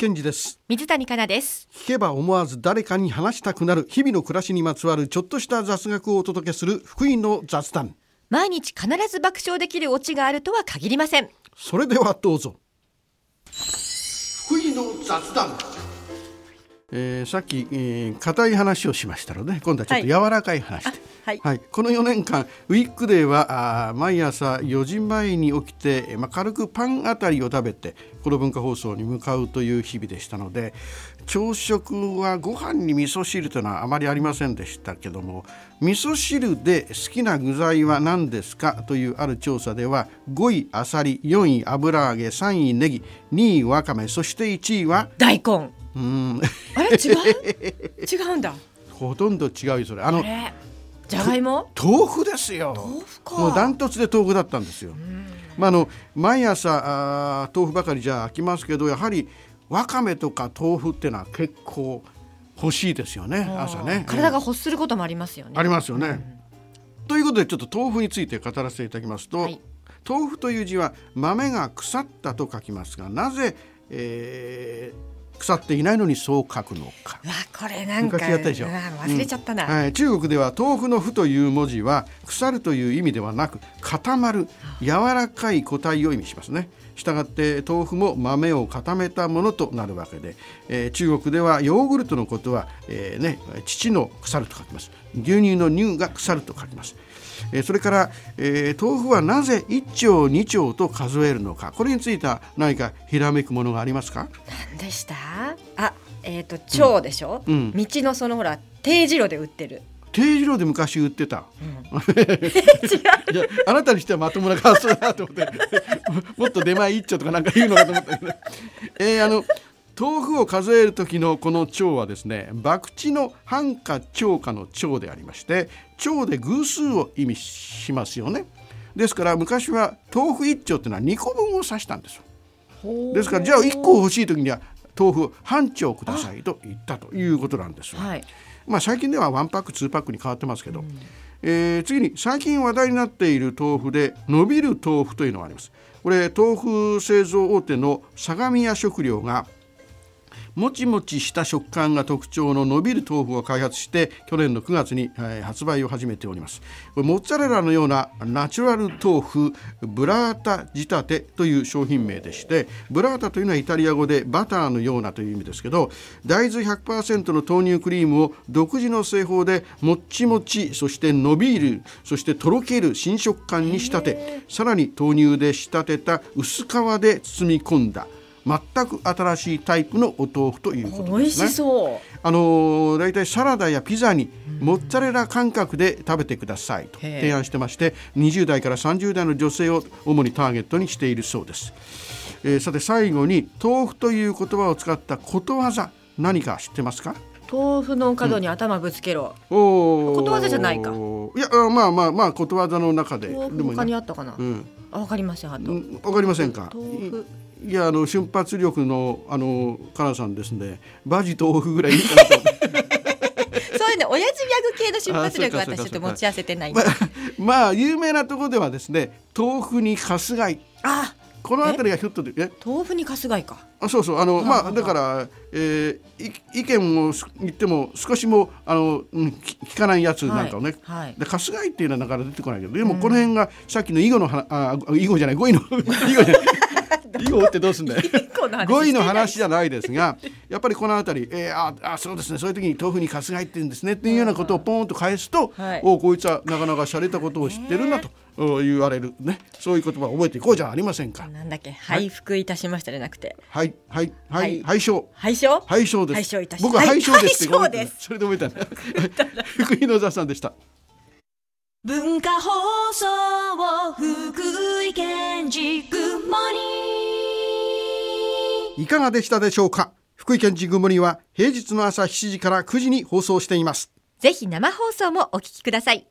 です。水谷香奈です。聞けば思わず誰かに話したくなる。日々の暮らしにまつわるちょっとした雑学をお届けする。福井の雑談。毎日必ず爆笑できるオチがあるとは限りません。それではどうぞ。福井の雑談えー、さっき、えー、硬い話をしましたので今度はちょっと柔らかい話で、はい、はい、この4年間ウィックデーはあ毎朝4時前に起きて、まあ、軽くパンあたりを食べてこの文化放送に向かうという日々でしたので朝食はご飯に味噌汁というのはあまりありませんでしたけども味噌汁で好きな具材は何ですか？というある調査では5位あさり4位油揚げ3位ネギ2位わかめそして1位は大根うん。あれ？違う？違うんだ。ほとんど違うよそれ。あのじゃがいも？豆腐ですよ。豆腐か。もうダントツで豆腐だったんですよ。まああの毎朝あ豆腐ばかりじゃ飽きますけどやはりわかめとか豆腐っていうのは結構欲しいですよね朝ね。体が欲することもありますよね、ありますよね、うん、ということでちょっと豆腐について語らせていただきますと、はい、豆腐という字は豆が腐ったと書きますがなぜ、えー、腐っていないのにそう書くのか。わこれなんか昔やったでしょ。忘れちゃったな、うん、はい。中国では豆腐の「腐」という文字は腐るという意味ではなく固まる柔らかい固体を意味しますね。したがって豆腐も豆を固めたものとなるわけで、えー、中国ではヨーグルトのことは、えーね、父の腐ると書きます牛乳の乳が腐ると書きますえそれから、えー、豆腐はなぜ1丁2丁と数えるのかこれについては何かひらめくものがありますか？何でした？あえっ、ー、と蝶でしょ、うん、道のそのほら定時路で売ってる。定時路で昔売ってた、うん、違う。あなたにしてはまともな発想だなと思って もっと出前一丁とかなんか言うのかと思ったけど、えー、あの豆腐を数える時のこの蝶はですね博打の半か長かの蝶でありまして蝶で偶数を意味しますよね。ですから昔は豆腐1丁っていうのは2個分を指したんですよ。ですからじゃあ1個欲しい時には豆腐半丁くださいと言ったということなんですはい、まあ最近では1パック2パックに変わってますけど、うん、えー、次に最近話題になっている豆腐で伸びる豆腐というのがあります。これ豆腐製造大手の相模屋食料がもちもちした食感が特徴の伸びる豆腐を開発して去年の9月に、えー、発売を始めております。モッツァレラのようなナチュラル豆腐ブラータ仕立てという商品名でしてブラータというのはイタリア語でバターのようなという意味ですけど大豆100%の豆乳クリームを独自の製法でもっちもちそして伸びるそしてとろける新食感に仕立てさらに豆乳で仕立てた薄皮で包み込んだ全く新しいタイプのお豆腐ということですね。美味しそう。あの大体サラダやピザにモッツァレラ感覚で食べてくださいと提案してまして20代から30代の女性を主にターゲットにしているそうです、えー、さて最後に豆腐という言葉を使ったことわざ何か知ってますか？豆腐の角に頭ぶつけろ、うん、おことわざじゃないか。いやまあまあまあことわざの中で。他にあったかな、うん、あわかりませんあと、うん、わかりませんか？豆腐。いやあの瞬発力のあのかなさんですね。バジ豆腐ぐらい そういうね親父ギャグ系の瞬発力私ちょっと持ち合わせてないまあ、まあ有名なところではですね豆腐にかすがいあこの辺りがひょっとえ？豆腐にかすがいか。あそうそう。あのまあだから、えー、意見を言っても少しもあの、うん、聞かないやつなんかをね、はいはい、でかすがいっていうのはなかなか出てこないけどでもこの辺がさっきの囲碁のあ囲碁じゃない語彙の 囲碁じゃない囲碁ってどうすんだよ。語彙の話じゃないですがやっぱりこの辺り、えー、ああそうですね。そういう時に豆腐にかすがいって言うんですねっていうようなことをポンと返すと、はい、おこいつはなかなか洒落たことを知ってるなと。言われるね。そういう言葉を覚えていこうじゃありませんか。なんだっけ？拝福いたしましたじゃなくて。はい。はい。はい。拝唱拝唱拝唱です。拝唱いたし僕は拝唱ですって、それで覚えた福井野沢さんでした。文化放送福井県ジグモニいかがでしたでしょうか？福井県神宮森は平日の朝7時から9時に放送しています。ぜひ生放送もお聞きください。